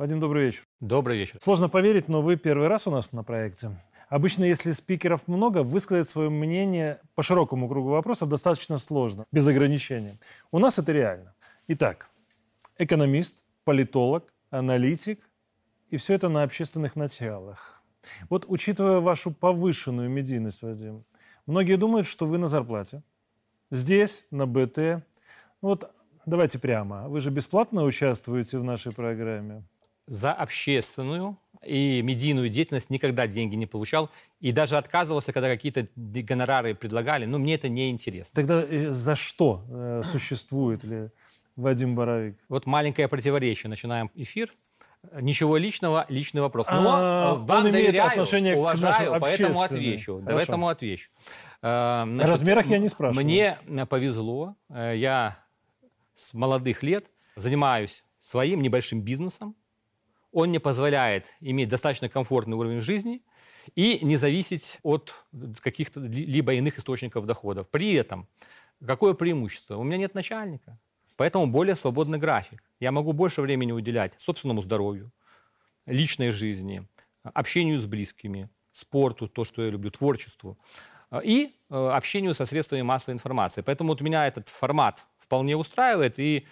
Вадим, добрый вечер. Добрый вечер. Сложно поверить, но вы первый раз у нас на проекте. Обычно, если спикеров много, высказать свое мнение по широкому кругу вопросов достаточно сложно, без ограничений. У нас это реально. Итак, экономист, политолог, аналитик, и все это на общественных началах. Вот учитывая вашу повышенную медийность, Вадим, многие думают, что вы на зарплате. Здесь, на БТ. Вот давайте прямо. Вы же бесплатно участвуете в нашей программе. За общественную и медийную деятельность никогда деньги не получал. И даже отказывался, когда какие-то гонорары предлагали. Но мне это не интересно. Тогда э, за что э, существует ли Вадим Боровик? Вот маленькое противоречие. Начинаем эфир. Ничего личного, личный вопрос. Но а, вам он доверяю, имеет отношение уважаю, к поэтому отвечу. Хорошо. Поэтому отвечу. Э, значит, О размерах я не спрашиваю. Мне повезло. Я с молодых лет занимаюсь своим небольшим бизнесом. Он мне позволяет иметь достаточно комфортный уровень жизни и не зависеть от каких-то либо иных источников доходов. При этом какое преимущество? У меня нет начальника, поэтому более свободный график. Я могу больше времени уделять собственному здоровью, личной жизни, общению с близкими, спорту, то, что я люблю, творчеству и э, общению со средствами массовой информации. Поэтому вот меня этот формат вполне устраивает, и э,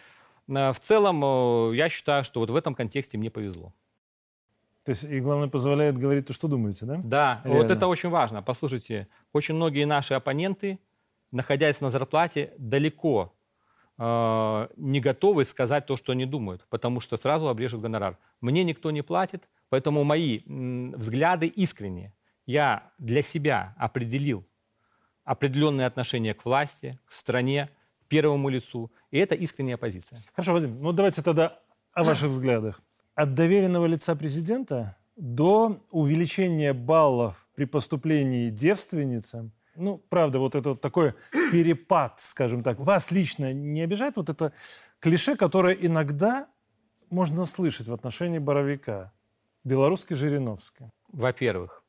в целом э, я считаю, что вот в этом контексте мне повезло. То есть и главное позволяет говорить то, что думаете, да? Да, Реально. вот это очень важно. Послушайте, очень многие наши оппоненты, находясь на зарплате, далеко э, не готовы сказать то, что они думают, потому что сразу обрежут гонорар. Мне никто не платит, поэтому мои м, взгляды искренние. Я для себя определил определенное отношение к власти, к стране, первому лицу. И это искренняя позиция. Хорошо, Вадим, ну давайте тогда о ваших взглядах. От доверенного лица президента до увеличения баллов при поступлении девственницам, ну, правда, вот это вот такой перепад, скажем так, вас лично не обижает вот это клише, которое иногда можно слышать в отношении Боровика, белорусский Жириновский? Во-первых,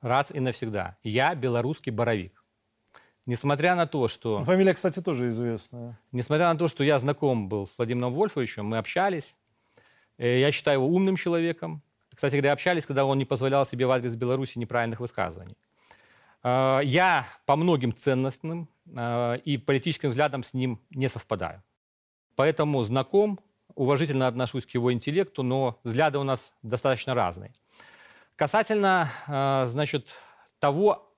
раз и навсегда, я белорусский Боровик. Несмотря на то, что... Ну, фамилия, кстати, тоже известная. Несмотря на то, что я знаком был с Владимиром Вольфовичем, мы общались. Э, я считаю его умным человеком. Кстати, когда общались, когда он не позволял себе в адрес Беларуси неправильных высказываний. Э, я по многим ценностным э, и политическим взглядам с ним не совпадаю. Поэтому знаком, уважительно отношусь к его интеллекту, но взгляды у нас достаточно разные. Касательно, значит, того,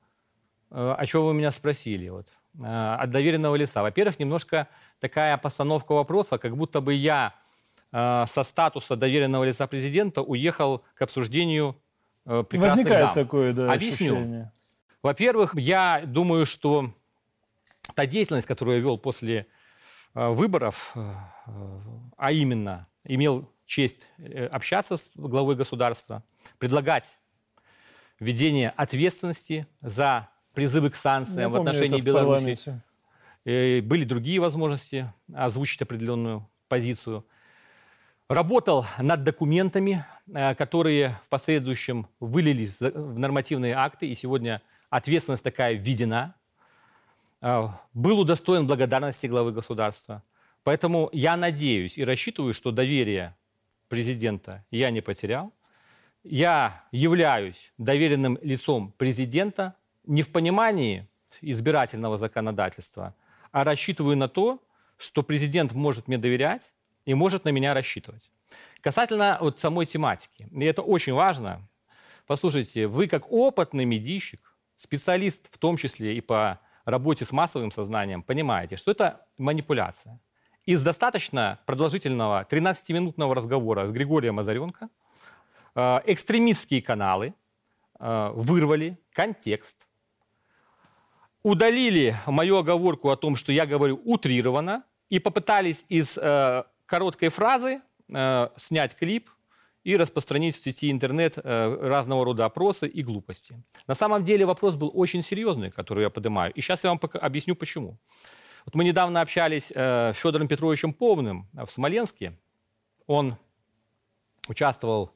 о чем вы меня спросили, вот, э, от доверенного лица. Во-первых, немножко такая постановка вопроса, как будто бы я э, со статуса доверенного лица президента уехал к обсуждению прекрасных Возникает дам. такое, да, Объясню. Ощущение. Во-первых, я думаю, что та деятельность, которую я вел после выборов, а именно имел честь общаться с главой государства, предлагать введение ответственности за призывы к санкциям Я в отношении Беларуси. Э, были другие возможности озвучить определенную позицию. Работал над документами, э, которые в последующем вылились в нормативные акты, и сегодня ответственность такая введена. Э, был удостоен благодарности главы государства. Поэтому я надеюсь и рассчитываю, что доверие президента я не потерял. Я являюсь доверенным лицом президента не в понимании избирательного законодательства, а рассчитываю на то, что президент может мне доверять и может на меня рассчитывать. Касательно вот самой тематики, и это очень важно, послушайте, вы как опытный медийщик, специалист в том числе и по работе с массовым сознанием, понимаете, что это манипуляция. Из достаточно продолжительного 13-минутного разговора с Григорием Озаренко э, экстремистские каналы э, вырвали контекст, удалили мою оговорку о том, что я говорю утрированно, и попытались из э, короткой фразы э, снять клип и распространить в сети интернет э, разного рода опросы и глупости. На самом деле вопрос был очень серьезный, который я поднимаю. И сейчас я вам пока объясню, почему. Вот мы недавно общались э, с Федором Петровичем Повным в Смоленске. Он участвовал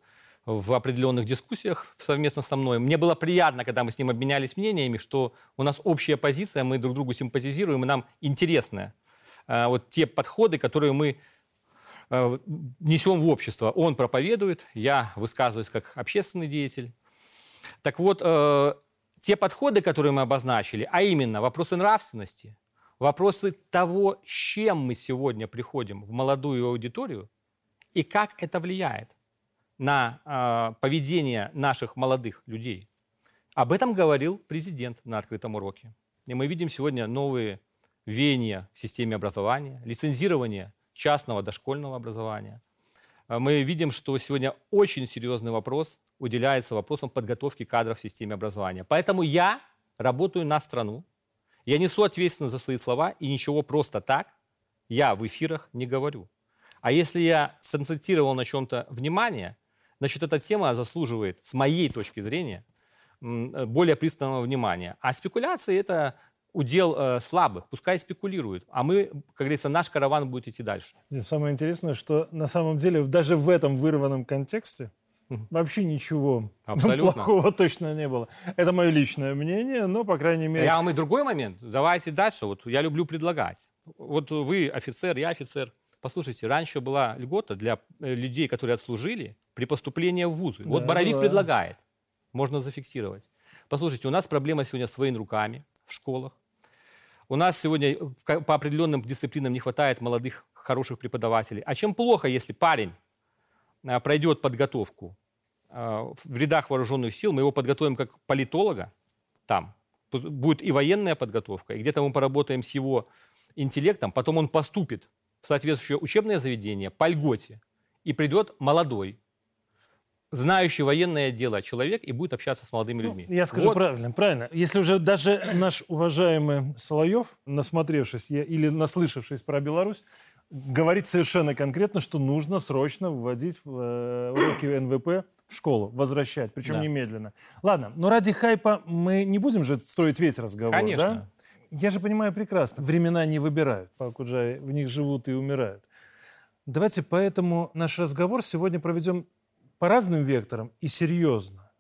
в определенных дискуссиях совместно со мной. Мне было приятно, когда мы с ним обменялись мнениями, что у нас общая позиция, мы друг другу симпатизируем, и нам интересны э, вот те подходы, которые мы э, несем в общество. Он проповедует, я высказываюсь как общественный деятель. Так вот, э, те подходы, которые мы обозначили, а именно вопросы нравственности, вопросы того, с чем мы сегодня приходим в молодую аудиторию и как это влияет на э, поведение наших молодых людей. Об этом говорил президент на открытом уроке. И мы видим сегодня новые веяния в системе образования, лицензирование частного дошкольного образования. А мы видим, что сегодня очень серьезный вопрос уделяется вопросам подготовки кадров в системе образования. Поэтому я работаю на страну, я несу ответственность за свои слова, и ничего просто так я в эфирах не говорю. А если я сконцентрировал на чем-то внимание, значит, эта тема заслуживает, с моей точки зрения, более пристального внимания. А спекуляции – это удел э, слабых, пускай спекулируют, а мы, как говорится, наш караван будет идти дальше. Самое интересное, что на самом деле даже в этом вырванном контексте Вообще ничего Абсолютно. плохого точно не было. Это мое личное мнение, но, по крайней мере... Я вам и другой момент. Давайте дальше. Вот я люблю предлагать. Вот вы офицер, я офицер. Послушайте, раньше была льгота для э, людей, которые отслужили при поступлении в вузы. Да, вот Боровик да. предлагает. Можно зафиксировать. Послушайте, у нас проблема сегодня с военруками в школах. У нас сегодня по определенным дисциплинам не хватает молодых, хороших преподавателей. А чем плохо, если парень а, пройдет подготовку а, в рядах вооруженных сил, мы его подготовим как политолога там, будет и военная подготовка, и где-то мы поработаем с его интеллектом, потом он поступит в соответствующее учебное заведение по льготе, и придет молодой, знающий военное дело человек и будет общаться с молодыми ну, людьми. Я скажу вот. правильно, правильно. Если уже даже наш уважаемый Соловьев, насмотревшись или наслышавшись про Беларусь, говорит совершенно конкретно, что нужно срочно вводить э, уроки НВП в школу, возвращать, причем да. немедленно. Ладно, но ради хайпа мы не будем же строить весь разговор, Конечно. да? Я же понимаю прекрасно, времена не выбирают, Пакуджай, в них живут и умирают. Давайте поэтому наш разговор сегодня проведем по разным векторам и серьезно.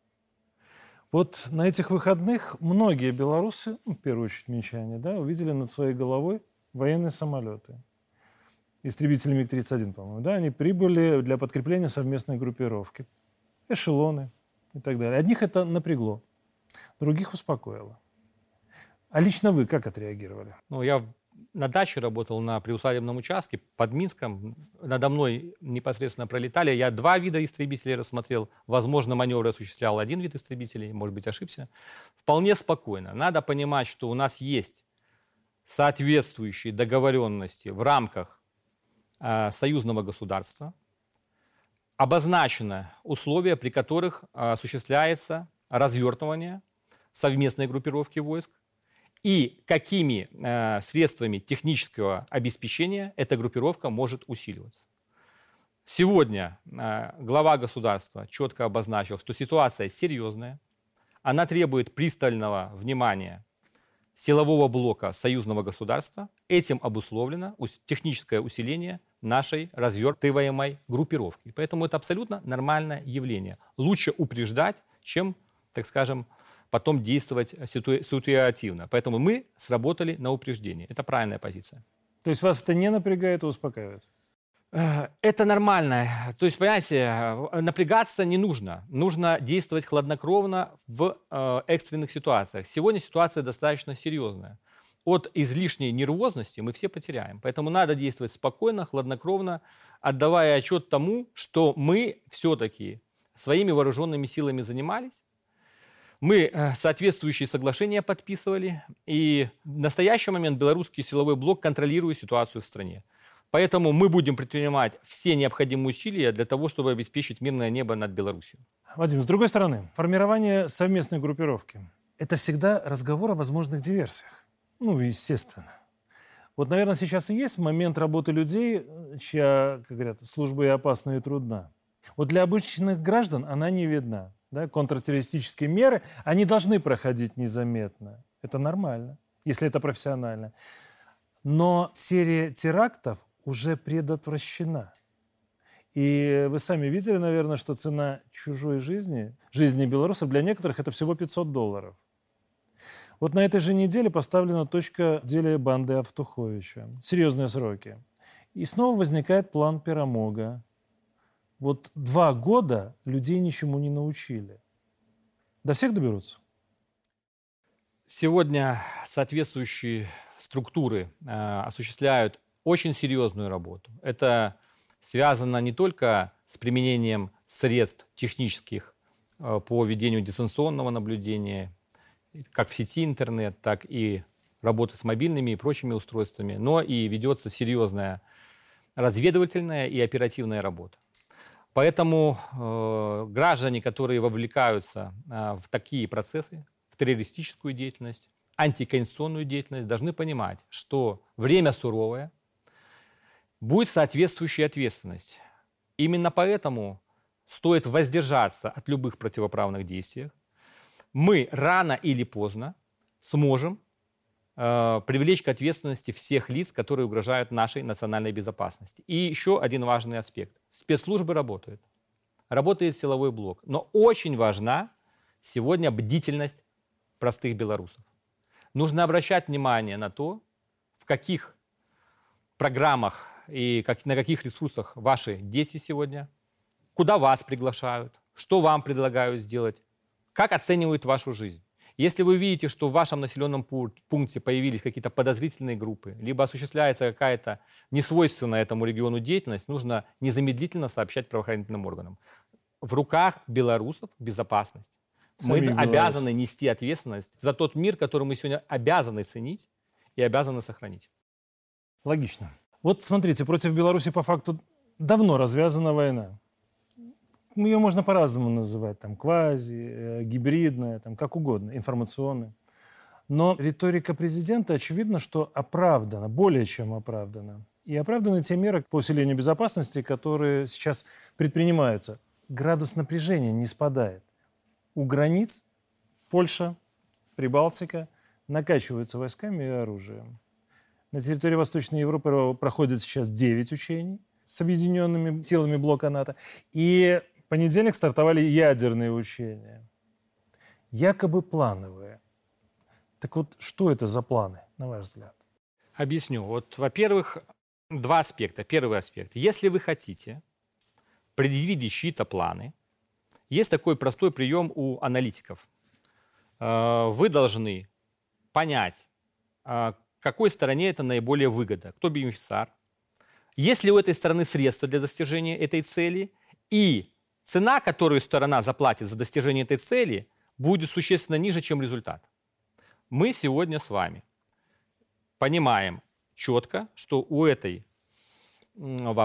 Вот на этих выходных многие белорусы, ну, в первую очередь минчане, да, увидели над своей головой военные самолеты – истребители МиГ-31, по-моему, да, они прибыли для подкрепления совместной группировки. Эшелоны и так далее. Одних это напрягло, других успокоило. А лично вы как отреагировали? Ну, я на даче работал на приусадебном участке под Минском. Надо мной непосредственно пролетали. Я два вида истребителей рассмотрел. Возможно, маневры осуществлял один вид истребителей. Может быть, ошибся. Вполне спокойно. Надо понимать, что у нас есть соответствующие договоренности в рамках Э, союзного государства обозначены условия, при которых э, осуществляется развертывание совместной группировки войск и какими э, средствами технического обеспечения эта группировка может усиливаться. Сегодня глава государства четко обозначил, что ситуация серьезная, она требует пристального внимания силового блока союзного государства. Этим обусловлено техническое усиление нашей развертываемой группировки. Поэтому это абсолютно нормальное явление. Лучше упреждать, чем, так скажем, потом действовать ситуативно. Поэтому мы сработали на упреждение. Это правильная позиция. То есть вас это не напрягает и успокаивает? Э, это нормально. То есть, понимаете, э, напрягаться не нужно. Нужно действовать хладнокровно в э, экстренных ситуациях. Сегодня ситуация достаточно серьезная от излишней нервозности мы все потеряем. Поэтому надо действовать спокойно, хладнокровно, отдавая отчет тому, что мы все-таки своими вооруженными силами занимались, мы э, соответствующие соглашения подписывали, и в настоящий момент белорусский силовой блок контролирует ситуацию в стране. Поэтому мы будем предпринимать все необходимые усилия для того, чтобы обеспечить мирное небо над Беларусью. Вадим, с другой стороны, формирование совместной группировки – это всегда разговор о возможных диверсиях. Ну, естественно. Вот, наверное, сейчас и есть момент работы людей, чья, как говорят, служба и опасна, и трудна. Вот для обычных граждан она не видна. Да? Контртеррористические меры, они должны проходить незаметно. Это нормально, если это профессионально. Но серия терактов уже предотвращена. И вы сами видели, наверное, что цена чужой жизни, жизни белорусов, для некоторых это всего 500 долларов. Вот на этой же неделе поставлена точка в деле банды Автуховича. Серьезные сроки. И снова возникает план Пирамога. Вот два года людей ничему не научили. До всех доберутся? Сегодня соответствующие структуры э, осуществляют очень серьезную работу. Это связано не только с применением средств технических э, по ведению дистанционного наблюдения, как в сети интернет, так и работы с мобильными и прочими устройствами, но и ведется серьезная разведывательная и оперативная работа. Поэтому э, граждане, которые вовлекаются э, в такие процессы, в террористическую деятельность, антиконституционную деятельность, должны понимать, что время суровое, будет соответствующая ответственность. Именно поэтому стоит воздержаться от любых противоправных действий. Мы рано или поздно сможем э, привлечь к ответственности всех лиц, которые угрожают нашей национальной безопасности. И еще один важный аспект. Спецслужбы работают. Работает силовой блок. Но очень важна сегодня бдительность простых белорусов. Нужно обращать внимание на то, в каких программах и как, на каких ресурсах ваши дети сегодня, куда вас приглашают, что вам предлагают сделать, как оценивают вашу жизнь. Если вы видите, что в вашем населенном пункте появились какие-то подозрительные группы, либо осуществляется какая-то несвойственная этому региону деятельность, нужно незамедлительно сообщать правоохранительным органам. В руках белорусов безопасность. мы обязаны нести ответственность за тот мир, который мы сегодня обязаны ценить и обязаны сохранить. Логично. Вот смотрите, против Беларуси по факту давно развязана война. Ее можно по-разному называть, там, квази, э, гибридная, там, как угодно, информационная. Но риторика президента, очевидно, что оправдана, более чем оправдана. И оправданы те меры по усилению безопасности, которые сейчас предпринимаются. Градус напряжения не спадает. У границ Польша, Прибалтика накачиваются войсками и оружием. На территории Восточной Европы проходит сейчас 9 учений с объединенными силами блока НАТО. И понедельник стартовали ядерные учения. Якобы плановые. Так вот, что это за планы, на ваш взгляд? Объясню. Вот, во-первых, два аспекта. Первый аспект. Если вы хотите предвидеть чьи-то планы, есть такой простой прием у аналитиков. Э, вы должны понять, э, какой стороне это наиболее выгодно, кто бенефициар, есть ли у этой стороны средства для достижения этой цели, и цена, которую сторона заплатит за достижение этой цели, будет существенно ниже, чем результат. Мы сегодня с вами понимаем четко, что у этой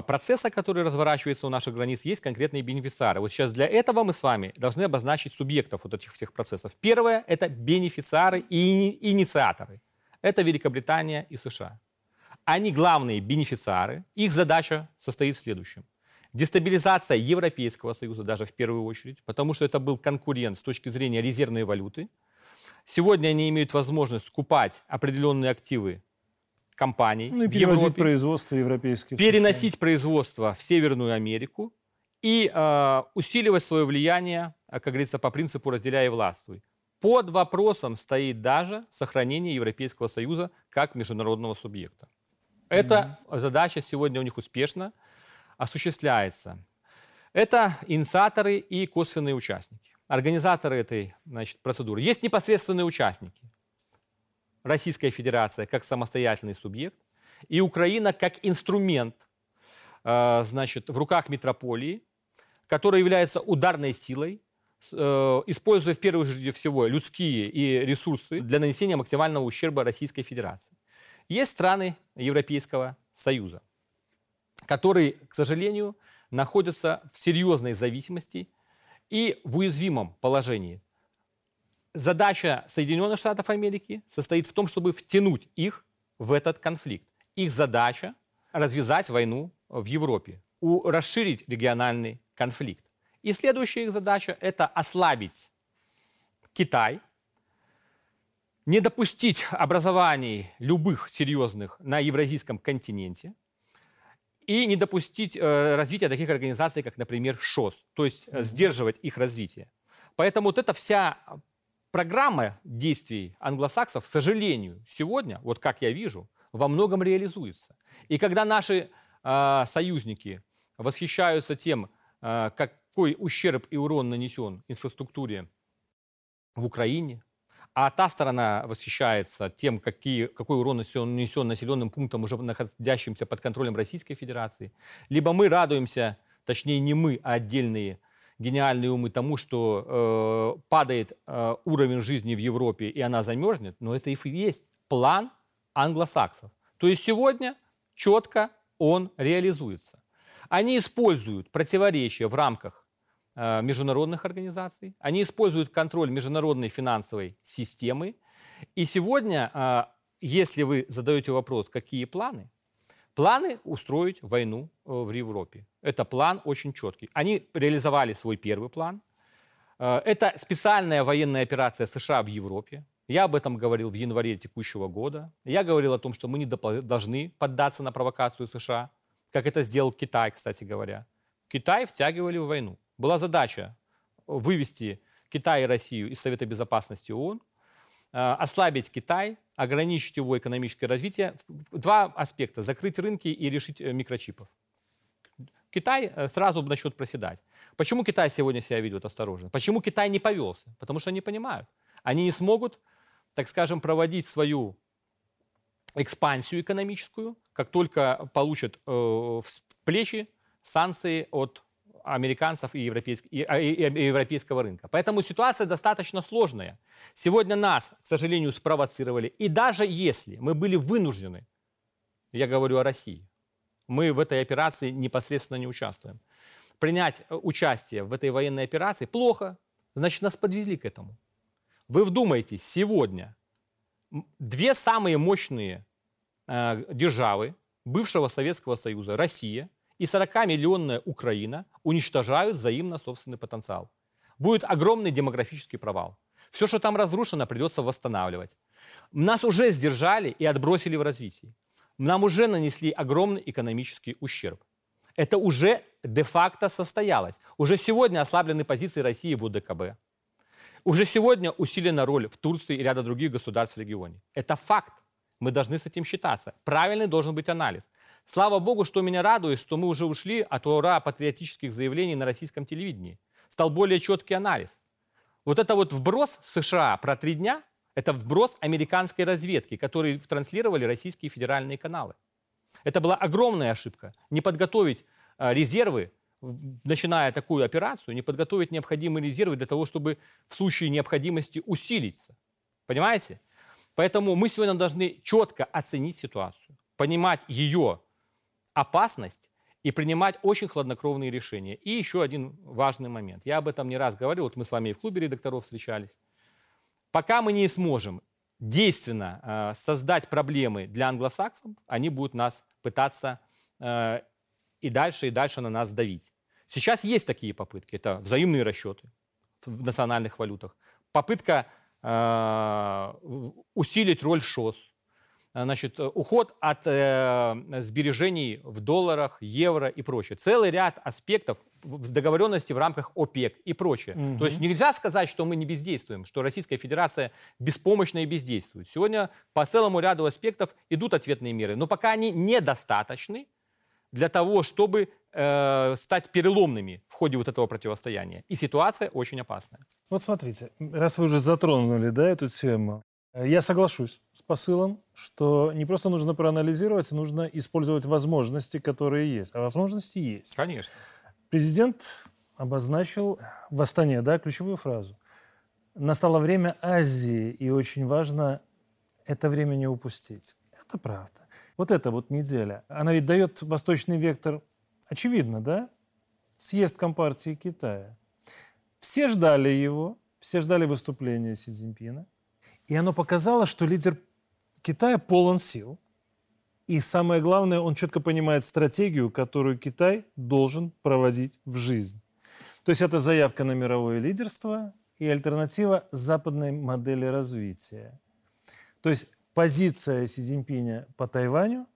процесса, который разворачивается у наших границ, есть конкретные бенефициары. Вот сейчас для этого мы с вами должны обозначить субъектов вот этих всех процессов. Первое – это бенефициары и инициаторы – это Великобритания и США. Они главные бенефициары. Их задача состоит в следующем. Дестабилизация Европейского Союза, даже в первую очередь, потому что это был конкурент с точки зрения резервной валюты. Сегодня они имеют возможность скупать определенные активы компаний. Ну и переводить Европе, производство европейских. Переносить производство в Северную Америку и э, усиливать свое влияние, как говорится, по принципу «разделяй и властвуй». Под вопросом стоит даже сохранение Европейского Союза как международного субъекта. Эта mm-hmm. задача сегодня у них успешно осуществляется. Это инициаторы и косвенные участники. Организаторы этой значит, процедуры. Есть непосредственные участники. Российская Федерация как самостоятельный субъект и Украина как инструмент э, значит, в руках метрополии, который является ударной силой Э, используя в первую очередь всего людские и ресурсы для нанесения максимального ущерба Российской Федерации. Есть страны Европейского Союза, которые, к сожалению, находятся в серьезной зависимости и в уязвимом положении. Задача Соединенных Штатов Америки состоит в том, чтобы втянуть их в этот конфликт. Их задача развязать войну в Европе, расширить региональный конфликт. И следующая их задача – это ослабить Китай, не допустить образований любых серьезных на евразийском континенте и не допустить э, развития таких организаций, как, например, ШОС, то есть mm-hmm. сдерживать их развитие. Поэтому вот эта вся программа действий англосаксов, к сожалению, сегодня, вот как я вижу, во многом реализуется. И когда наши э, союзники восхищаются тем, э, какой ущерб и урон нанесен инфраструктуре в Украине, а та сторона восхищается тем, какие, какой урон нанесен, нанесен населенным пунктам, уже находящимся под контролем Российской Федерации. Либо мы радуемся, точнее не мы, а отдельные гениальные умы тому, что э, падает э, уровень жизни в Европе и она замерзнет, но это и есть план англосаксов. То есть сегодня четко он реализуется. Они используют противоречия в рамках международных организаций, они используют контроль международной финансовой системы. И сегодня, э, если вы задаете вопрос, какие планы, планы устроить войну э, в Европе. Это план очень четкий. Они реализовали свой первый план. Э, это специальная военная операция США в Европе. Я об этом говорил в январе текущего года. Я говорил о том, что мы не должны поддаться на провокацию США, как это сделал Китай, кстати говоря. Китай втягивали в войну. Была задача вывести Китай и Россию из Совета Безопасности ООН, э, ослабить Китай, ограничить его экономическое развитие. Два аспекта. Закрыть рынки и решить э, микрочипов. Китай э, сразу начнет проседать. Почему Китай сегодня себя ведет осторожно? Почему Китай не повелся? Потому что они понимают. Они не смогут, так скажем, проводить свою экспансию экономическую, как только получат э, в плечи санкции от американцев и, европейск... и, и, и европейского рынка. Поэтому ситуация достаточно сложная. Сегодня нас, к сожалению, спровоцировали. И даже если мы были вынуждены, я говорю о России, мы в этой операции непосредственно не участвуем. Принять э, участие в этой военной операции плохо, значит, нас подвели к этому. Вы вдумайтесь, сегодня две самые мощные э, державы бывшего Советского Союза, Россия и 40-миллионная Украина, уничтожают взаимно собственный потенциал. Будет огромный демографический провал. Все, что там разрушено, придется восстанавливать. Нас уже сдержали и отбросили в развитии. Нам уже нанесли огромный экономический ущерб. Это уже де-факто состоялось. Уже сегодня ослаблены позиции России в ОДКБ. Уже сегодня усилена роль в Турции и ряда других государств в регионе. Это факт. Мы должны с этим считаться. Правильный должен быть анализ. Слава богу, что меня радует, что мы уже ушли от ура патриотических заявлений на российском телевидении. Стал более четкий анализ. Вот это вот вброс США про три дня, это вброс американской разведки, который транслировали российские федеральные каналы. Это была огромная ошибка. Не подготовить а, резервы, начиная такую операцию, не подготовить необходимые резервы для того, чтобы в случае необходимости усилиться. Понимаете? Поэтому мы сегодня должны четко оценить ситуацию, понимать ее опасность и принимать очень хладнокровные решения. И еще один важный момент. Я об этом не раз говорил, вот мы с вами и в клубе редакторов встречались. Пока мы не сможем действенно э, создать проблемы для англосаксов, они будут нас пытаться э, и дальше, и дальше на нас давить. Сейчас есть такие попытки. Это взаимные расчеты в национальных валютах. Попытка э, усилить роль ШОС, значит, э, уход от э, сбережений в долларах, евро и прочее. Целый ряд аспектов в договоренности в рамках ОПЕК и прочее. Угу. То есть нельзя сказать, что мы не бездействуем, что Российская Федерация беспомощна и бездействует. Сегодня по целому ряду аспектов идут ответные меры, но пока они недостаточны для того, чтобы э, стать переломными в ходе вот этого противостояния. И ситуация очень опасная. Вот смотрите, раз вы уже затронули да, эту тему, я соглашусь с посылом, что не просто нужно проанализировать, нужно использовать возможности, которые есть. А возможности есть. Конечно. Президент обозначил в Астане да, ключевую фразу. Настало время Азии, и очень важно это время не упустить. Это правда. Вот эта вот неделя, она ведь дает восточный вектор, очевидно, да? Съезд Компартии Китая. Все ждали его, все ждали выступления Си Цзиньпина. И оно показало, что лидер Китая полон сил. И самое главное, он четко понимает стратегию, которую Китай должен проводить в жизнь. То есть это заявка на мировое лидерство и альтернатива западной модели развития. То есть позиция Си Цзиньпиня по Тайваню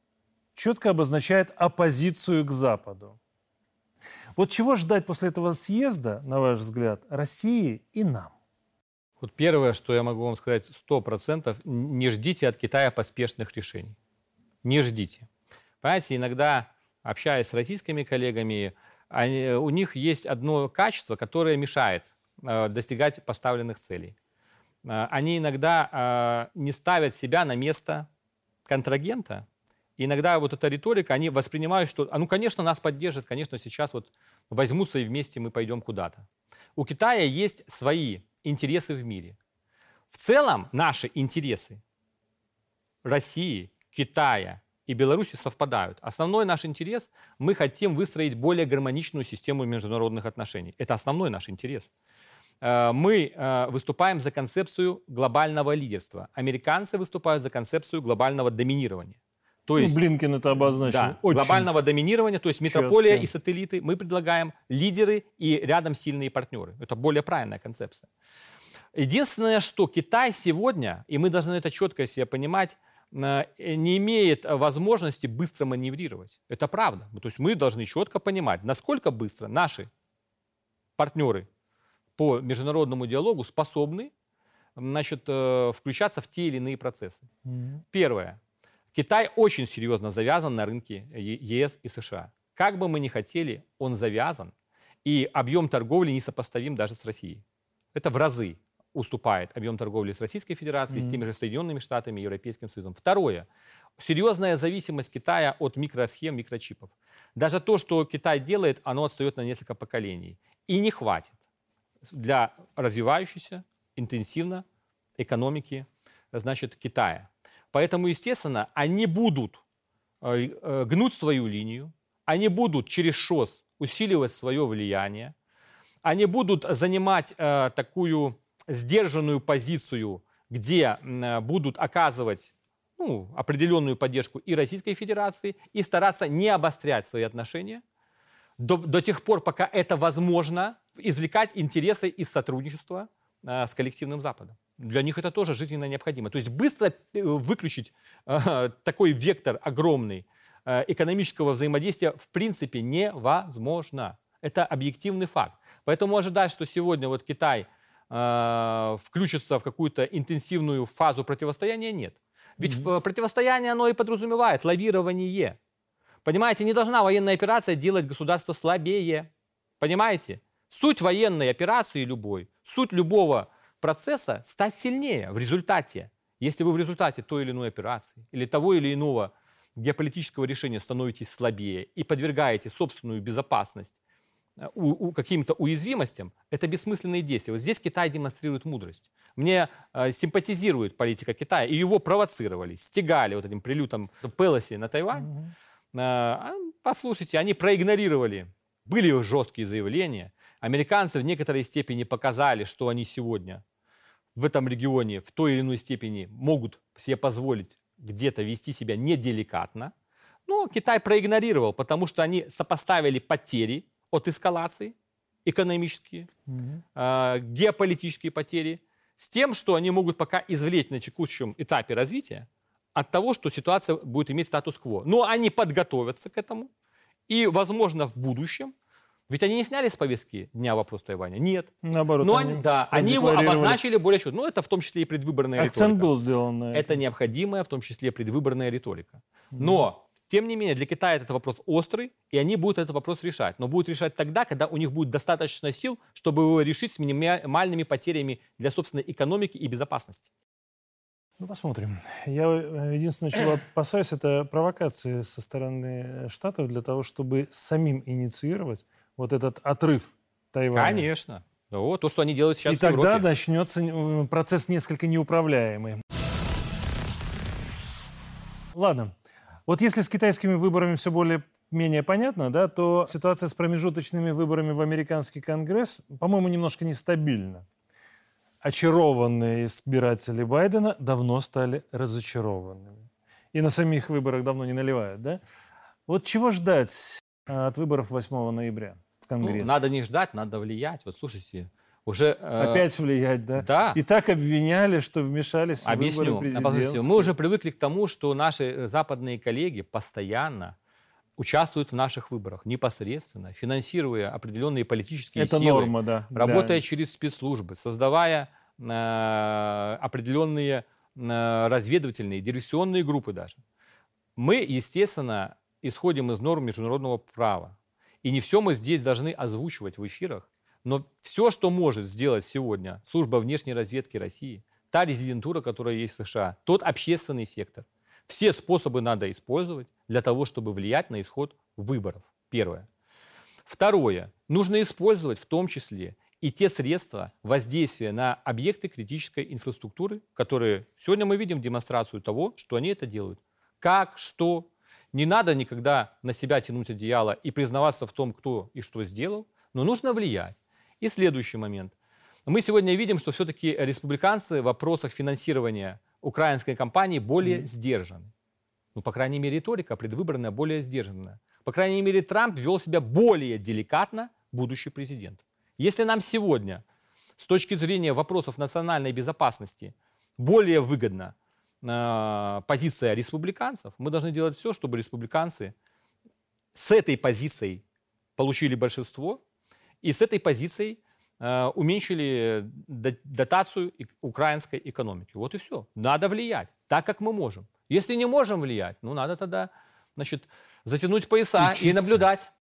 четко обозначает оппозицию к Западу. Вот чего ждать после этого съезда, на ваш взгляд, России и нам? Вот первое, что я могу вам сказать, сто процентов, не ждите от Китая поспешных решений. Не ждите. Понимаете, иногда общаясь с российскими коллегами, они, у них есть одно качество, которое мешает э, достигать поставленных целей. Э, они иногда э, не ставят себя на место контрагента. И иногда вот эта риторика, они воспринимают, что, а ну, конечно, нас поддержат, конечно, сейчас вот возьмутся и вместе мы пойдем куда-то. У Китая есть свои интересы в мире. В целом наши интересы России, Китая и Беларуси совпадают. Основной наш интерес – мы хотим выстроить более гармоничную систему международных отношений. Это основной наш интерес. Э, мы э, выступаем за концепцию глобального лидерства. Американцы выступают за концепцию глобального доминирования. То ну, есть, ну, Блинкен это обозначил. Да, Очень глобального доминирования, то есть метрополия четко. и сателлиты. Мы предлагаем лидеры и рядом сильные партнеры. Это более правильная концепция. Единственное, что Китай сегодня, и мы должны это четко себе понимать, Э, не имеет возможности быстро маневрировать. Это правда. То есть мы должны четко понимать, насколько быстро наши партнеры по международному диалогу способны значит, э, включаться в те или иные процессы. Mm-hmm. Первое. Китай очень серьезно завязан на рынке ЕС и США. Как бы мы ни хотели, он завязан, и объем торговли несопоставим даже с Россией. Это в разы уступает объем торговли с Российской Федерацией, mm-hmm. с теми же Соединенными Штатами, Европейским Союзом. Второе. Серьезная зависимость Китая от микросхем, микрочипов. Даже то, что Китай делает, оно отстает на несколько поколений. И не хватит для развивающейся интенсивно экономики значит, Китая. Поэтому, естественно, они будут э, э, гнуть свою линию, они будут через ШОС усиливать свое влияние, они будут занимать э, такую сдержанную позицию, где будут оказывать ну, определенную поддержку и Российской Федерации, и стараться не обострять свои отношения до, до тех пор, пока это возможно, извлекать интересы из сотрудничества с коллективным Западом. Для них это тоже жизненно необходимо. То есть быстро э, выключить э, такой вектор огромный э, экономического взаимодействия в принципе невозможно. Это объективный факт. Поэтому ожидать, что сегодня вот Китай э, включится в какую-то интенсивную фазу противостояния, нет. Ведь mm-hmm. противостояние оно и подразумевает лавирование. Понимаете, не должна военная операция делать государство слабее. Понимаете? Суть военной операции любой, суть любого процесса стать сильнее в результате. Если вы в результате той или иной операции или того или иного геополитического решения становитесь слабее и подвергаете собственную безопасность у, у каким-то уязвимостям, это бессмысленные действия. Вот здесь Китай демонстрирует мудрость. Мне э, симпатизирует политика Китая, и его провоцировали, стегали вот этим прилютом Пелоси на Тайвань. Mm-hmm. Э, послушайте, они проигнорировали. Были жесткие заявления. Американцы в некоторой степени показали, что они сегодня в этом регионе в той или иной степени могут себе позволить где-то вести себя неделикатно. Но Китай проигнорировал, потому что они сопоставили потери от эскалации, экономические, угу. э, геополитические потери, с тем, что они могут пока извлечь на текущем этапе развития от того, что ситуация будет иметь статус-кво. Но они подготовятся к этому, и, возможно, в будущем ведь они не сняли с повестки дня вопрос Тайваня. Нет. Наоборот. Но они, да, они его обозначили более четко. Ну, это в том числе и предвыборная Акцент риторика. был сделан на это. Это необходимая, в том числе, предвыборная риторика. Но тем не менее, для Китая этот вопрос острый, и они будут этот вопрос решать. Но будут решать тогда, когда у них будет достаточно сил, чтобы его решить с минимальными потерями для собственной экономики и безопасности. Ну, посмотрим. Я э, единственное, чего опасаюсь, это провокации со стороны Штатов для того, чтобы самим инициировать вот этот отрыв Тайваня. Конечно. Ну, то, что они делают сейчас И в тогда Европе. начнется процесс несколько неуправляемый. Ладно. Вот если с китайскими выборами все более-менее понятно, да, то ситуация с промежуточными выборами в американский конгресс, по-моему, немножко нестабильна. Очарованные избиратели Байдена давно стали разочарованными. И на самих выборах давно не наливают, да? Вот чего ждать а, от выборов 8 ноября Конгресс? Ну, надо не ждать, надо влиять. Вот слушайте, уже... Э, Опять влиять, да? Да. И так обвиняли, что вмешались в Объясню. выборы президентские. Мы уже привыкли к тому, что наши э, западные коллеги постоянно участвуют в наших выборах непосредственно, финансируя определенные политические Это силы, норма, да. работая да. через спецслужбы, создавая э, определенные э, разведывательные, диверсионные группы даже. Мы, естественно, исходим из норм международного права. И не все мы здесь должны озвучивать в эфирах, но все, что может сделать сегодня служба внешней разведки России, та резидентура, которая есть в США, тот общественный сектор, все способы надо использовать для того, чтобы влиять на исход выборов. Первое. Второе. Нужно использовать в том числе и те средства воздействия на объекты критической инфраструктуры, которые сегодня мы видим демонстрацию того, что они это делают. Как, что. Не надо никогда на себя тянуть одеяло и признаваться в том, кто и что сделал, но нужно влиять. И следующий момент. Мы сегодня видим, что все-таки республиканцы в вопросах финансирования украинской кампании более mm. сдержаны. Ну, по крайней мере, риторика предвыборная более сдержанная. По крайней мере, Трамп вел себя более деликатно, будущий президент. Если нам сегодня, с точки зрения вопросов национальной безопасности, более выгодна э, позиция республиканцев, мы должны делать все, чтобы республиканцы с этой позицией получили большинство и с этой позицией э, уменьшили дотацию украинской экономики. Вот и все. Надо влиять так, как мы можем. Если не можем влиять, ну надо тогда, значит, затянуть пояса Учиться. и наблюдать.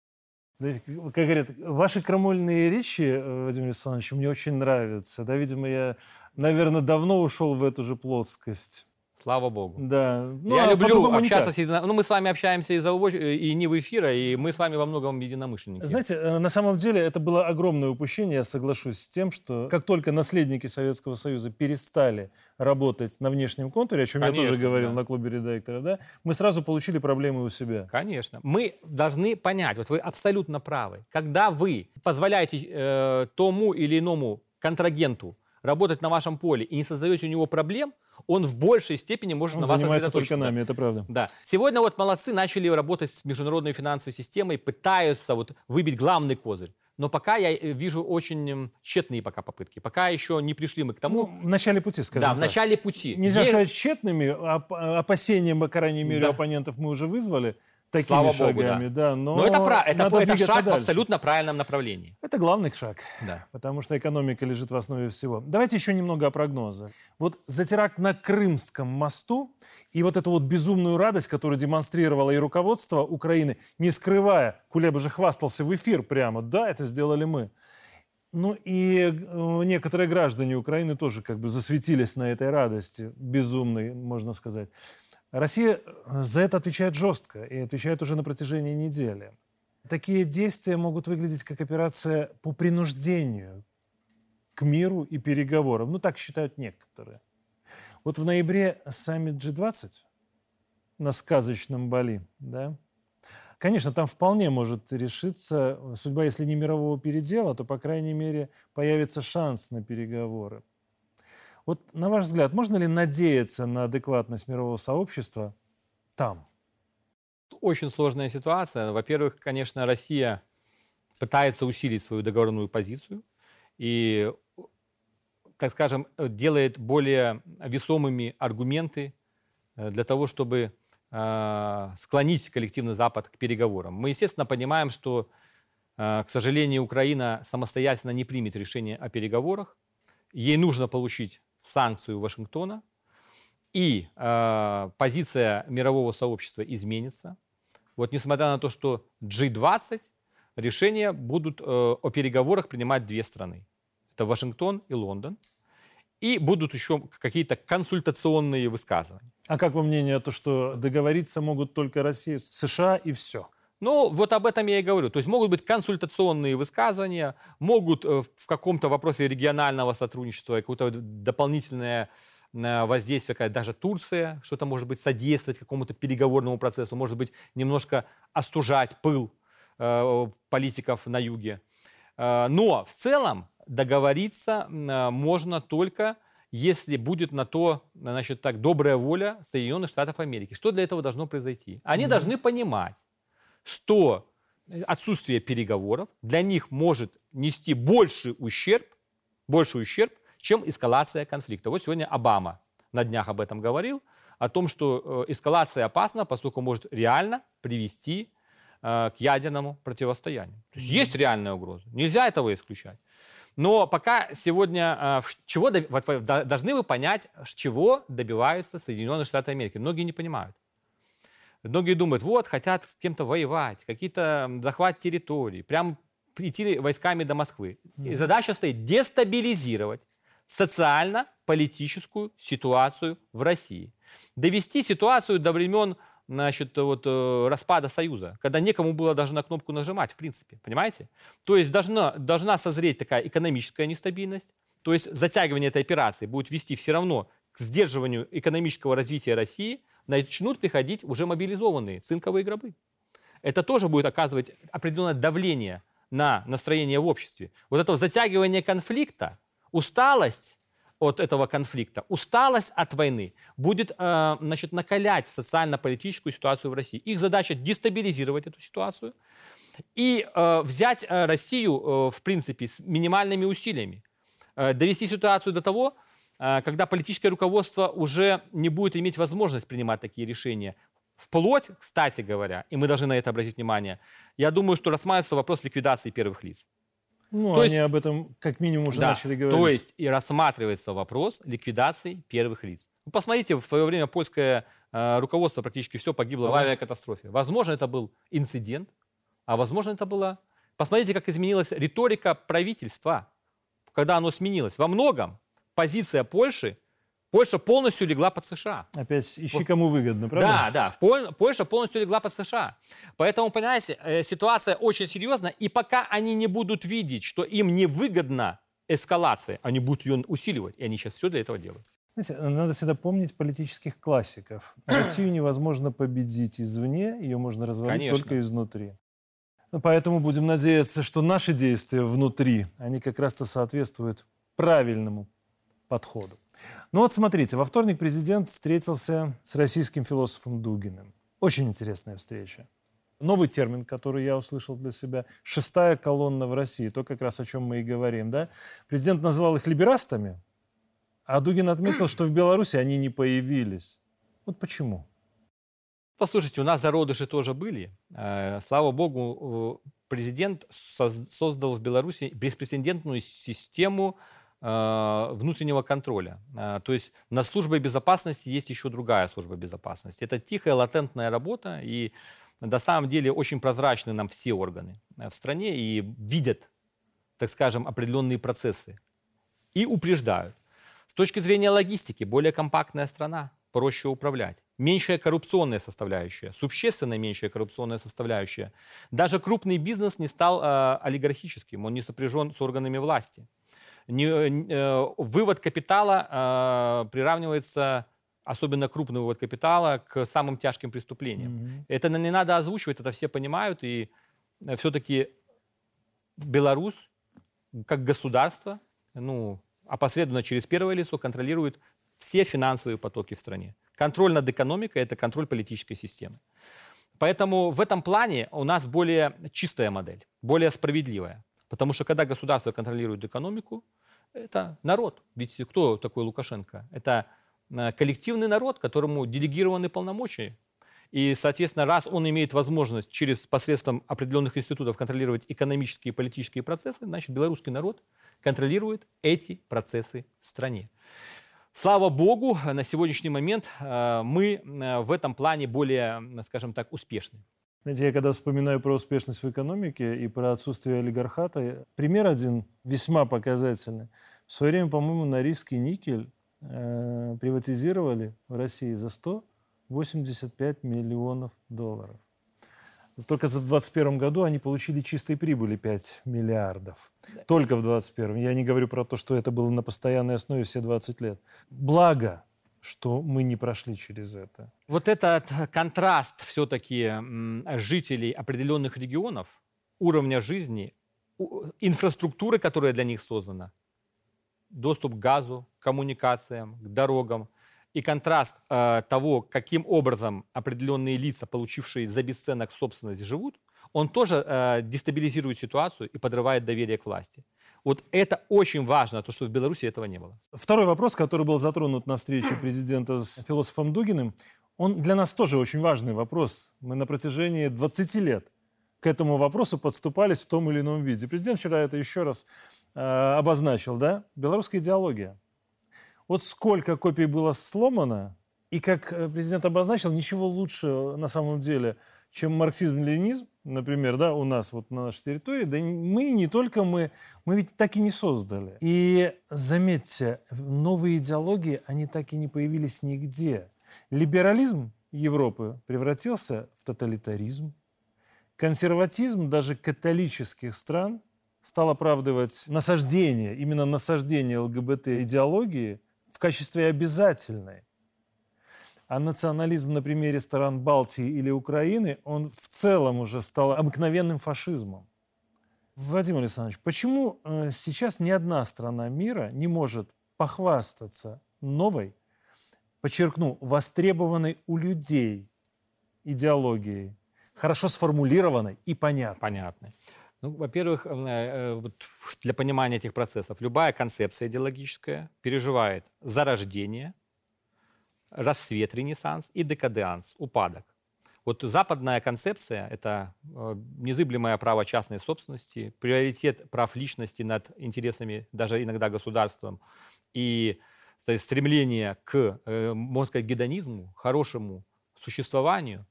Как говорят, ваши крамольные речи, э, Владимир Александрович, мне очень нравятся. Да, видимо, я, наверное, давно ушел в эту же плоскость. Слава богу. Да. Ну, я а люблю общаться с едино... Ну, мы с вами общаемся и, за и не в эфира, и мы с вами во многом единомышленники. Знаете, э, на самом деле это было огромное упущение, я соглашусь с тем, что как только наследники Советского Союза перестали работать на внешнем контуре, о чем Конечно, я тоже говорил да. на клубе редактора, да, мы сразу получили проблемы у себя. Конечно. Мы должны понять, вот вы абсолютно правы, когда вы позволяете э, тому или иному контрагенту работать на вашем поле и не создаете у него проблем, он в большей степени может он на вас занимается только нами, это правда. Да. Сегодня вот молодцы начали работать с международной финансовой системой, пытаются вот выбить главный козырь. Но пока я э, вижу очень тщетные пока попытки. Пока еще не пришли мы к тому... Ну, в начале пути, скажем Да, так. в начале пути. Нельзя Есть... сказать тщетными, опасения, по крайней мере, да. оппонентов мы уже вызвали такими Слава шагами, Богу, да. да. Но, но это, прав... это, это шаг дальше. в абсолютно правильном направлении. Это главный шаг, да. потому что экономика лежит в основе всего. Давайте еще немного о прогнозах. Вот за теракт на Крымском мосту и вот эту вот безумную радость, которую демонстрировало и руководство Украины, не скрывая, Кулеба же хвастался в эфир прямо, да, это сделали мы. Ну и э, некоторые граждане Украины тоже как бы засветились на этой радости, безумной, можно сказать. Россия э, за это отвечает жестко и отвечает уже на протяжении недели. Такие действия могут выглядеть как операция по принуждению к миру и переговорам. Ну, так считают некоторые. Вот в ноябре саммит G20 на сказочном Бали, да, Конечно, там вполне может решиться судьба, если не мирового передела, то, по крайней мере, появится шанс на переговоры. Вот на ваш взгляд, можно ли надеяться на адекватность мирового сообщества там? Очень сложная ситуация. Во-первых, конечно, Россия пытается усилить свою договорную позицию и, так скажем, делает более весомыми аргументы э, для того, чтобы э, склонить коллективный Запад к переговорам. Мы, естественно, понимаем, что, э, к сожалению, Украина самостоятельно не примет решение о переговорах. Ей нужно получить санкцию Вашингтона, и э, позиция мирового сообщества изменится. Вот несмотря на то, что G20 решения будут э, о переговорах принимать две страны. Это Вашингтон и Лондон. И будут еще какие-то консультационные высказывания. А как во мнение, то, что договориться могут только Россия, США и все? Ну, вот об этом я и говорю. То есть могут быть консультационные высказывания, могут э, в каком-то вопросе регионального сотрудничества, какое-то дополнительное э, воздействие, даже Турция, что-то может быть содействовать какому-то переговорному процессу, может быть немножко остужать пыл э, политиков на юге. Но в целом договориться можно только если будет на то, значит, так, добрая воля Соединенных Штатов Америки. Что для этого должно произойти? Они mm-hmm. должны понимать, что отсутствие переговоров для них может нести больший ущерб, больший ущерб, чем эскалация конфликта. Вот сегодня Обама на днях об этом говорил, о том, что э, эскалация опасна, поскольку может реально привести э, к ядерному противостоянию. То есть есть реальная угроза. Нельзя этого исключать. Но пока сегодня э, чего должны вы понять, чего добиваются Соединенные Штаты Америки. Многие не понимают. Многие думают, вот, хотят с кем-то воевать, какие-то захват территорий, прям прийти войсками до Москвы. И задача стоит дестабилизировать социально-политическую ситуацию в России. Довести ситуацию до времен значит, вот, э, распада Союза, когда некому было даже на кнопку нажимать, в принципе, понимаете? То есть должна, должна созреть такая экономическая нестабильность, то есть затягивание этой операции будет вести все равно к сдерживанию экономического развития России, начнут приходить уже мобилизованные цинковые гробы. Это тоже будет оказывать определенное давление на настроение в обществе. Вот это затягивание конфликта, усталость от этого конфликта, усталость от войны будет э, значит, накалять социально-политическую ситуацию в России. Их задача дестабилизировать эту ситуацию и э, взять э, Россию, в принципе, с минимальными усилиями. Довести ситуацию до того, когда политическое руководство уже не будет иметь возможность принимать такие решения. Вплоть, кстати говоря, и мы должны на это обратить внимание, я думаю, что рассматривается вопрос ликвидации первых лиц. Ну, то они есть, об этом как минимум уже да, начали говорить. То есть и рассматривается вопрос ликвидации первых лиц. Ну, посмотрите, в свое время польское э, руководство практически все погибло в авиакатастрофе. Возможно, это был инцидент, а возможно, это было... Посмотрите, как изменилась риторика правительства, когда оно сменилось. Во многом позиция Польши Польша полностью легла под США. Опять ищи, вот. кому выгодно, правда? Да, да. Польша полностью легла под США. Поэтому, понимаете, э, ситуация очень серьезна. И пока они не будут видеть, что им не выгодна эскалация, они будут ее усиливать. И они сейчас все для этого делают. Знаете, надо всегда помнить политических классиков. Россию невозможно победить извне, ее можно развалить Конечно. только изнутри. Поэтому будем надеяться, что наши действия внутри, они как раз-то соответствуют правильному подходу. Ну вот смотрите, во вторник президент встретился с российским философом Дугиным. Очень интересная встреча. Новый термин, который я услышал для себя – шестая колонна в России. То, как раз о чем мы и говорим. Да? Президент назвал их либерастами, а Дугин отметил, что в Беларуси они не появились. Вот почему? Послушайте, у нас зародыши тоже были. Э, слава богу, президент создал в Беларуси беспрецедентную систему Э, внутреннего контроля. Э, то есть на службе безопасности есть еще другая служба безопасности. Это тихая латентная работа, и на самом деле очень прозрачны нам все органы э, в стране и видят, так скажем, определенные процессы и упреждают. С точки зрения логистики, более компактная страна, проще управлять. Меньшая коррупционная составляющая, существенно меньшая коррупционная составляющая. Даже крупный бизнес не стал э, олигархическим, он не сопряжен с органами власти не, э, вывод капитала э, приравнивается особенно крупный вывод капитала, к самым тяжким преступлениям. Mm-hmm. Это не надо озвучивать, это все понимают. И э, все-таки Беларусь, как государство, ну, опосредованно через первое лицо контролирует все финансовые потоки в стране. Контроль над экономикой – это контроль политической системы. Поэтому в этом плане у нас более чистая модель, более справедливая. Потому что когда государство контролирует экономику, это народ. Ведь кто такой Лукашенко? Это э, коллективный народ, которому делегированы полномочия. И, соответственно, раз он имеет возможность через посредством определенных институтов контролировать экономические и политические процессы, значит, белорусский народ контролирует эти процессы в стране. Слава богу, на сегодняшний момент э, мы э, в этом плане более, скажем так, успешны. Знаете, я когда вспоминаю про успешность в экономике и про отсутствие олигархата, пример один весьма показательный. В свое время, по-моему, Норильский никель э, приватизировали в России за 185 миллионов долларов. Только в 2021 году они получили чистой прибыли 5 миллиардов. Только в 2021. Я не говорю про то, что это было на постоянной основе все 20 лет. Благо, что мы не прошли через это. Вот этот контраст все-таки жителей определенных регионов, уровня жизни, инфраструктуры, которая для них создана, доступ к газу, к коммуникациям, к дорогам, и контраст э, того, каким образом определенные лица, получившие за бесценок собственность, живут, он тоже э, дестабилизирует ситуацию и подрывает доверие к власти. Вот это очень важно, то, что в Беларуси этого не было. Второй вопрос, который был затронут на встрече президента с философом Дугиным, он для нас тоже очень важный вопрос. Мы на протяжении 20 лет к этому вопросу подступались в том или ином виде. Президент вчера это еще раз э, обозначил, да? Белорусская идеология. Вот сколько копий было сломано, И как э, президент обозначил, ничего лучше на самом деле, чем марксизм-ленинизм, например, да, у нас вот на нашей территории, да мы не только мы, мы ведь так и не создали. И заметьте, новые идеологии, они так и не появились нигде. Либерализм Европы превратился в тоталитаризм. Консерватизм даже католических стран стал оправдывать насаждение, именно насаждение ЛГБТ-идеологии в качестве обязательной. А национализм на примере стран Балтии или Украины, он в целом уже стал обыкновенным фашизмом. Владимир Александрович, почему э, сейчас ни одна страна мира не может похвастаться новой, подчеркну, востребованной у людей идеологией, хорошо сформулированной и понятной? Понятной. Ну, во-первых, э, э, для понимания этих процессов, любая концепция идеологическая переживает зарождение – рассвет, ренессанс и декаденс, упадок. Вот западная концепция – это э, незыблемое право частной собственности, приоритет прав личности над интересами даже иногда государством и то есть, стремление к, э, можно сказать, гедонизму, хорошему существованию,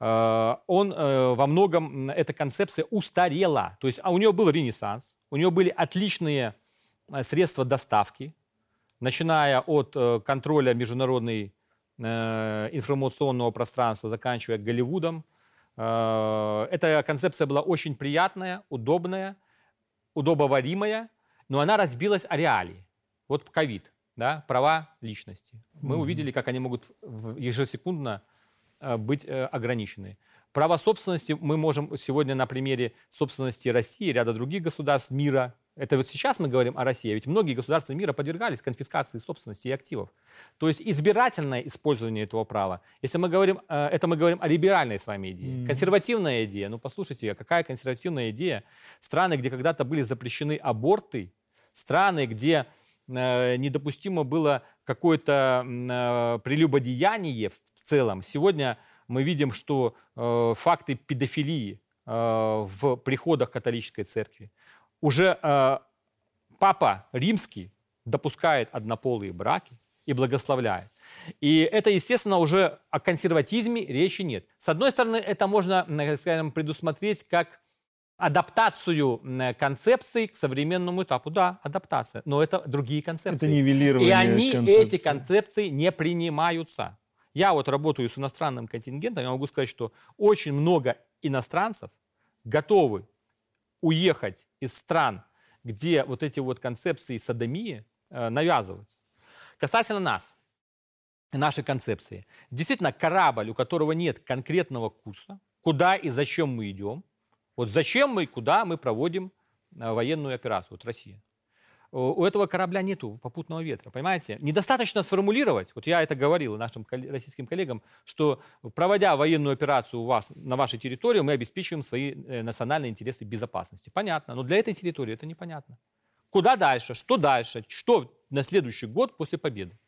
э, он во многом, эта концепция устарела. То есть а у нее был ренессанс, у нее были отличные средства доставки, начиная от э, контроля международной э, информационного пространства, заканчивая Голливудом. Э, эта концепция была очень приятная, удобная, удобоваримая, но она разбилась о реалии. Вот ковид, да, права личности. Мы mm-hmm. увидели, как они могут ежесекундно быть ограничены. Право собственности мы можем сегодня на примере собственности России и ряда других государств мира это вот сейчас мы говорим о России, ведь многие государства мира подвергались конфискации собственности и активов. То есть избирательное использование этого права, если мы говорим, э, это мы говорим о либеральной с вами идее. Mm. Консервативная идея, ну послушайте, а какая консервативная идея? Страны, где когда-то были запрещены аборты, страны, где э, недопустимо было какое-то э, прелюбодеяние в целом. Сегодня мы видим, что факты педофилии в приходах католической церкви, уже э, папа римский допускает однополые браки и благословляет. И это, естественно, уже о консерватизме речи нет. С одной стороны, это можно, скажем, предусмотреть как адаптацию концепций к современному этапу. Да, адаптация, но это другие концепции. Это нивелирование И они, концепции. эти концепции, не принимаются. Я вот работаю с иностранным контингентом, я могу сказать, что очень много иностранцев готовы уехать из стран, где вот эти вот концепции садомии э, навязываются. Касательно нас, нашей концепции. Действительно, корабль, у которого нет конкретного курса, куда и зачем мы идем, вот зачем мы, куда мы проводим э, военную операцию, вот Россия у этого корабля нету попутного ветра, понимаете? Недостаточно сформулировать, вот я это говорил нашим российским коллегам, что проводя военную операцию у вас на вашей территории, мы обеспечиваем свои э, национальные интересы безопасности. Понятно, но для этой территории это непонятно. Куда дальше, что дальше, что на следующий год после победы?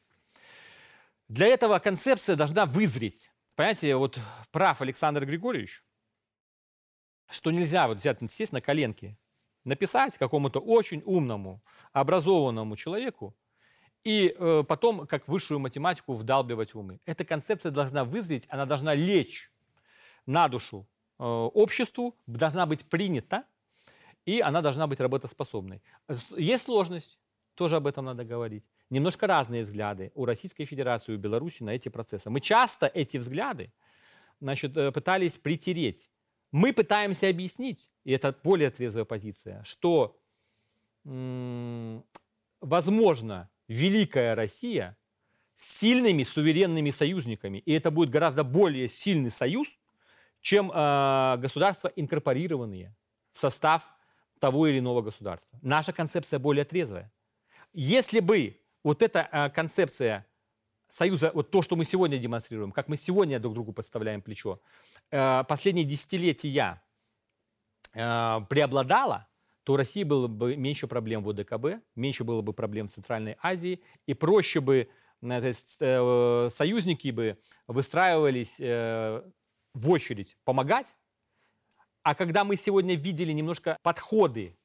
Для этого концепция должна вызреть. Понимаете, вот прав Александр Григорьевич, что нельзя вот взять, сесть на коленки написать какому-то очень умному, образованному человеку и э, потом как высшую математику вдалбливать в умы. Эта концепция должна вызреть, она должна лечь на душу э, обществу, должна быть принята, и она должна быть работоспособной. Есть сложность, тоже об этом надо говорить. Немножко разные взгляды у Российской Федерации, у Беларуси на эти процессы. Мы часто эти взгляды значит, э, пытались притереть. Мы пытаемся объяснить, и это более трезвая позиция, что, возможно, великая Россия с сильными суверенными союзниками, и это будет гораздо более сильный союз, чем э, государства, инкорпорированные в состав того или иного государства. Наша концепция более трезвая. Если бы вот эта э, концепция союза, вот то, что мы сегодня демонстрируем, как мы сегодня друг другу подставляем плечо, э, последние десятилетия э, преобладала, то у России было бы меньше проблем в ОДКБ, меньше было бы проблем в Центральной Азии, и проще бы э, союзники бы выстраивались э, в очередь помогать. А когда мы сегодня видели немножко подходы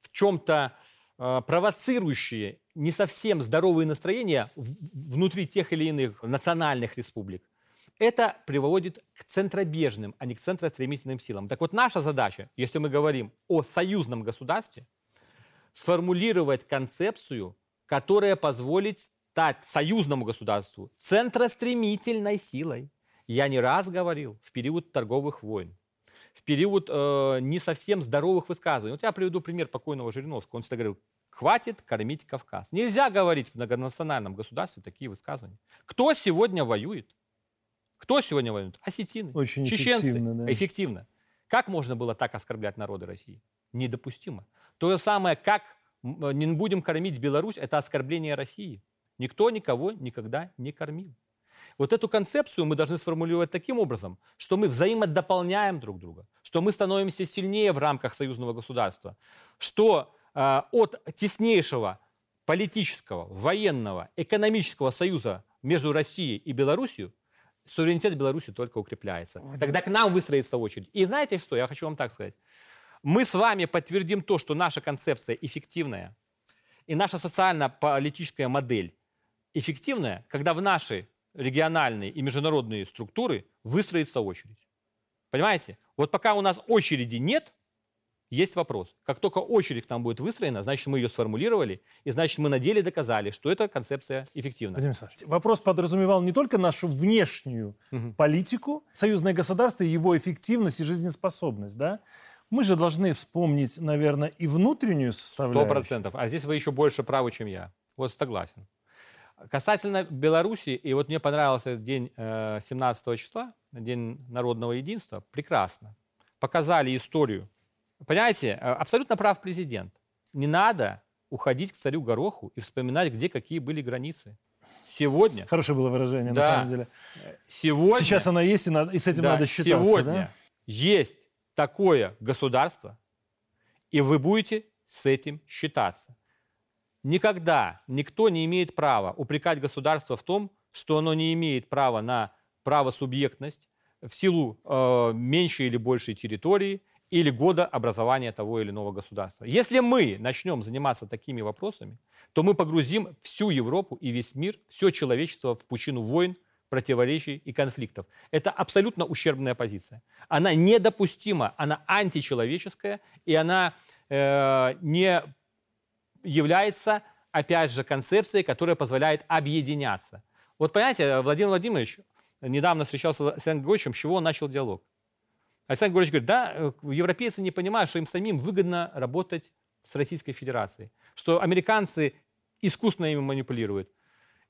в чем-то э, провоцирующие не совсем здоровые настроения внутри тех или иных национальных республик, это приводит к центробежным, а не к центростремительным силам. Так вот, наша задача, если мы говорим о союзном государстве, сформулировать концепцию, которая позволит стать союзному государству центростремительной силой. Я не раз говорил в период торговых войн, в период э, не совсем здоровых высказываний. Вот я приведу пример покойного Жириновского. Он всегда говорил, хватит кормить Кавказ. Нельзя говорить в многонациональном государстве такие высказывания. Кто сегодня воюет? Кто сегодня воюет? Осетины, Очень чеченцы. эффективно, да. эффективно. Как можно было так оскорблять народы России? Недопустимо. То же самое, как не будем кормить Беларусь, это оскорбление России. Никто никого никогда не кормил. Вот эту концепцию мы должны сформулировать таким образом, что мы взаимодополняем друг друга, что мы становимся сильнее в рамках союзного государства, что э, от теснейшего политического, военного, экономического союза между Россией и Белоруссией суверенитет Беларуси только укрепляется. Тогда к нам выстроится очередь. И знаете что, я хочу вам так сказать. Мы с вами подтвердим то, что наша концепция эффективная, и наша социально-политическая модель эффективная, когда в наши региональные и международные структуры выстроится очередь. Понимаете? Вот пока у нас очереди нет, есть вопрос. Как только очередь к нам будет выстроена, значит, мы ее сформулировали, и значит, мы на деле доказали, что эта концепция эффективна. Владимир Александрович, вопрос подразумевал не только нашу внешнюю Мгм. политику, союзное государство, его эффективность и жизнеспособность, да? Мы же должны вспомнить, наверное, и внутреннюю Сто составляющую. процентов. А здесь вы еще больше правы, чем я. Вот согласен. Касательно Беларуси, и вот мне понравился день э, 17 числа, День народного единства, прекрасно. Показали историю. Понимаете, э, абсолютно прав президент. Не надо уходить к царю Гороху и вспоминать, где какие были границы. Сегодня, Хорошее было выражение, на Да. самом деле. сегодня... Сейчас она есть, и, надо- и с этим Да, надо считаться. Сегодня да? есть такое государство, и вы будете с этим считаться. Никогда никто не имеет права упрекать государство в том, что оно не имеет права на правосубъектность в силу э, меньшей или большей территории или года образования того или иного государства. Если мы начнем заниматься такими вопросами, то мы погрузим всю Европу и весь мир, все человечество в пучину войн, противоречий и конфликтов. Это абсолютно ущербная позиция. Она недопустима, она античеловеческая, и она э, не является, опять же, концепцией, которая позволяет объединяться. Вот понимаете, Владимир Владимирович недавно встречался с Александром с чего он начал диалог. Александр Григорьевич говорит, да, э, европейцы не понимают, что им самим выгодно работать с Российской Федерацией, что американцы искусственно ими манипулируют.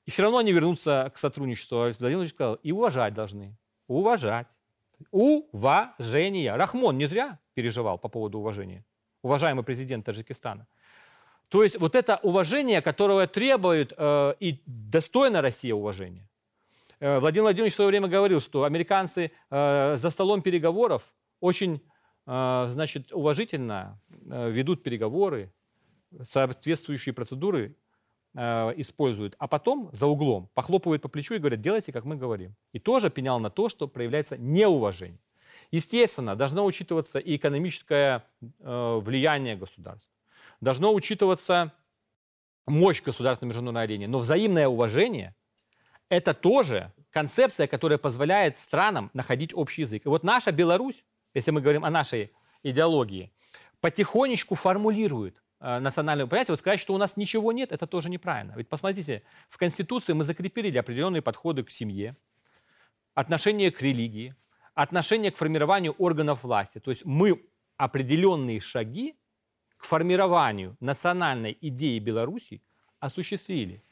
И все равно они вернутся к сотрудничеству. А Владимир Владимирович сказал, и уважать должны. Уважать. Уважение. Рахмон не зря переживал по поводу уважения. Уважаемый президент Таджикистана. То есть вот это уважение, которого требует э, и достойна Россия уважения. Э, Владимир Владимирович в свое время говорил, что американцы э, за столом переговоров очень э, значит, уважительно ведут переговоры, соответствующие процедуры используют, а потом за углом похлопывают по плечу и говорят, делайте, как мы говорим. И тоже пенял на то, что проявляется неуважение. Естественно, должно учитываться и экономическое влияние государства. Должно учитываться мощь государства на международной арене. Но взаимное уважение – это тоже концепция, которая позволяет странам находить общий язык. И вот наша Беларусь, если мы говорим о нашей идеологии, потихонечку формулирует э, национальную... Понимаете, вот сказать, что у нас ничего нет, это тоже неправильно. Ведь посмотрите, в Конституции мы закрепили определенные подходы к семье, отношение к религии, отношение к формированию органов власти. То есть мы определенные шаги к формированию национальной идеи Беларуси осуществили.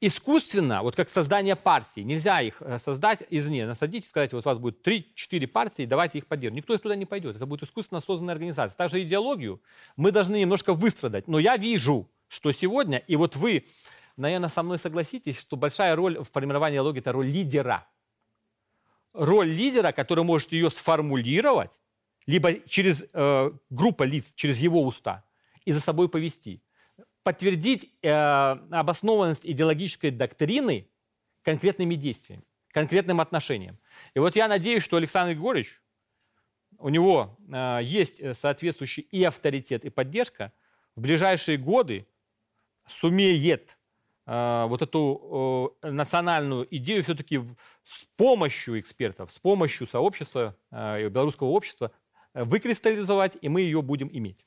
Искусственно, вот как создание партии, нельзя их э, создать извне, насадить и сказать, вот у вас будет 3-4 партии, давайте их поддержим. Никто туда не пойдет, это будет искусственно созданная организация. Также идеологию мы должны немножко выстрадать. Но я вижу, что сегодня, и вот вы, наверное, со мной согласитесь, что большая роль в формировании идеологии – это роль лидера. Роль лидера, который может ее сформулировать, либо через э, группа лиц, через его уста, и за собой повести. Подтвердить э, обоснованность идеологической доктрины конкретными действиями, конкретным отношением. И вот я надеюсь, что Александр Григорьевич, у него э, есть соответствующий и авторитет, и поддержка в ближайшие годы сумеет э, вот эту э, национальную идею все-таки с помощью экспертов, с помощью сообщества, э, белорусского общества э, выкристаллизовать, и мы ее будем иметь.